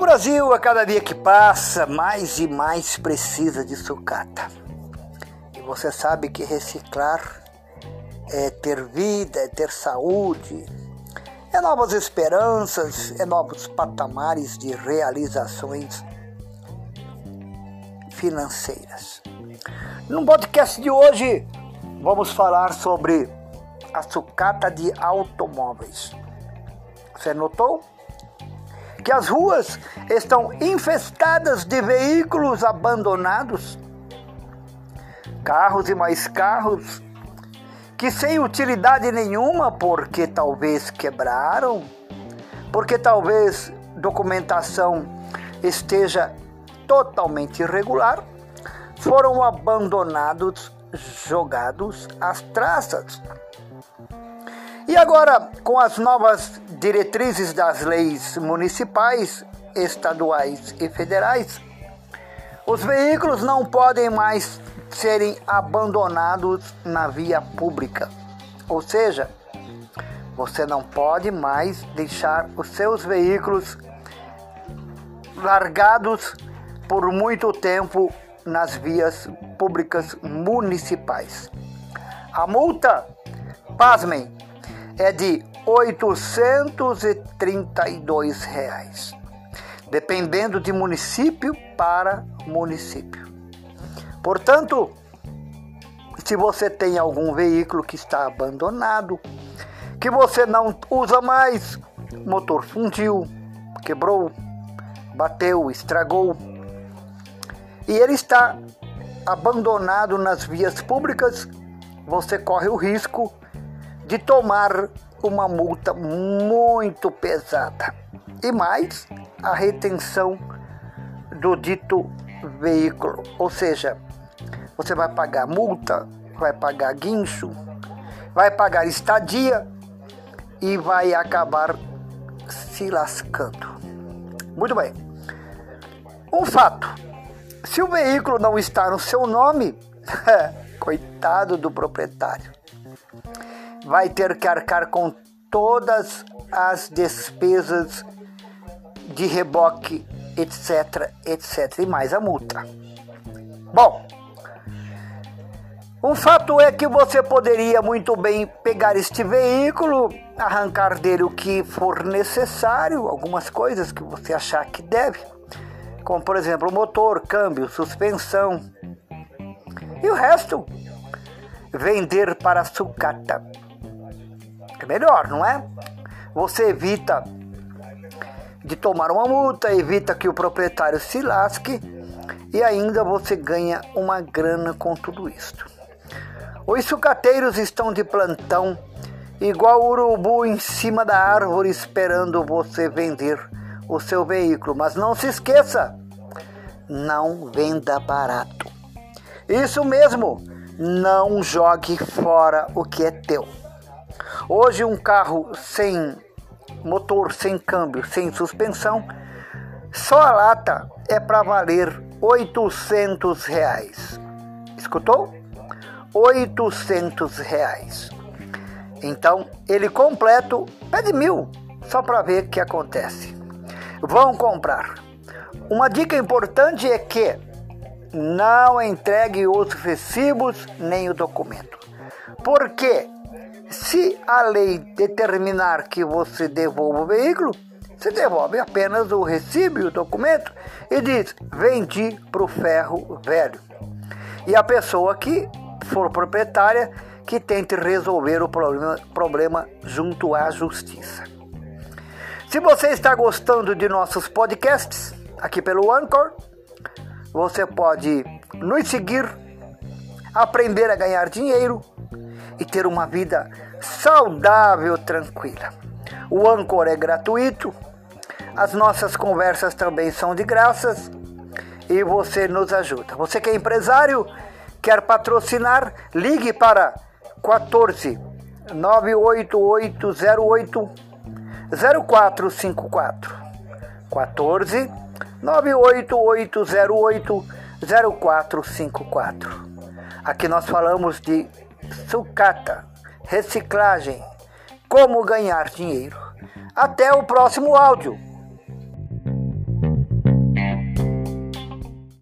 O Brasil, a cada dia que passa, mais e mais precisa de sucata. E você sabe que reciclar é ter vida, é ter saúde, é novas esperanças, é novos patamares de realizações financeiras. No podcast de hoje, vamos falar sobre a sucata de automóveis. Você notou? Que as ruas estão infestadas de veículos abandonados, carros e mais carros que sem utilidade nenhuma, porque talvez quebraram, porque talvez documentação esteja totalmente irregular, foram abandonados, jogados às traças. E agora, com as novas diretrizes das leis municipais, estaduais e federais, os veículos não podem mais serem abandonados na via pública. Ou seja, você não pode mais deixar os seus veículos largados por muito tempo nas vias públicas municipais. A multa, pasmem, é de 832 reais, dependendo de município para município. Portanto, se você tem algum veículo que está abandonado, que você não usa mais, motor fundiu, quebrou, bateu, estragou, e ele está abandonado nas vias públicas, você corre o risco de tomar uma multa muito pesada e mais a retenção do dito veículo, ou seja, você vai pagar multa, vai pagar guincho, vai pagar estadia e vai acabar se lascando. Muito bem. Um fato: se o veículo não está no seu nome, coitado do proprietário vai ter que arcar com todas as despesas de reboque, etc, etc, e mais a multa. Bom, um fato é que você poderia muito bem pegar este veículo, arrancar dele o que for necessário, algumas coisas que você achar que deve, como por exemplo motor, câmbio, suspensão, e o resto vender para sucata. É melhor, não é? Você evita de tomar uma multa, evita que o proprietário se lasque e ainda você ganha uma grana com tudo isto. Os sucateiros estão de plantão, igual urubu em cima da árvore esperando você vender o seu veículo. Mas não se esqueça, não venda barato. Isso mesmo, não jogue fora o que é teu. Hoje um carro sem motor, sem câmbio, sem suspensão, só a lata é para valer 800 reais. Escutou? 800 reais. Então, ele completo pede mil, só para ver o que acontece. Vão comprar. Uma dica importante é que não entregue os recibos nem o documento. Porque se a lei determinar que você devolva o veículo, você devolve apenas o recibo e o documento e diz: vendi para o ferro velho. E a pessoa que for proprietária que tente resolver o problema, problema junto à justiça. Se você está gostando de nossos podcasts aqui pelo Anchor, você pode nos seguir, aprender a ganhar dinheiro e ter uma vida saudável, tranquila. O Anchor é gratuito, as nossas conversas também são de graças e você nos ajuda. Você que é empresário, quer patrocinar, ligue para 14 98808 0454. 14 98808 0454. Aqui nós falamos de sucata, reciclagem, como ganhar dinheiro. Até o próximo áudio.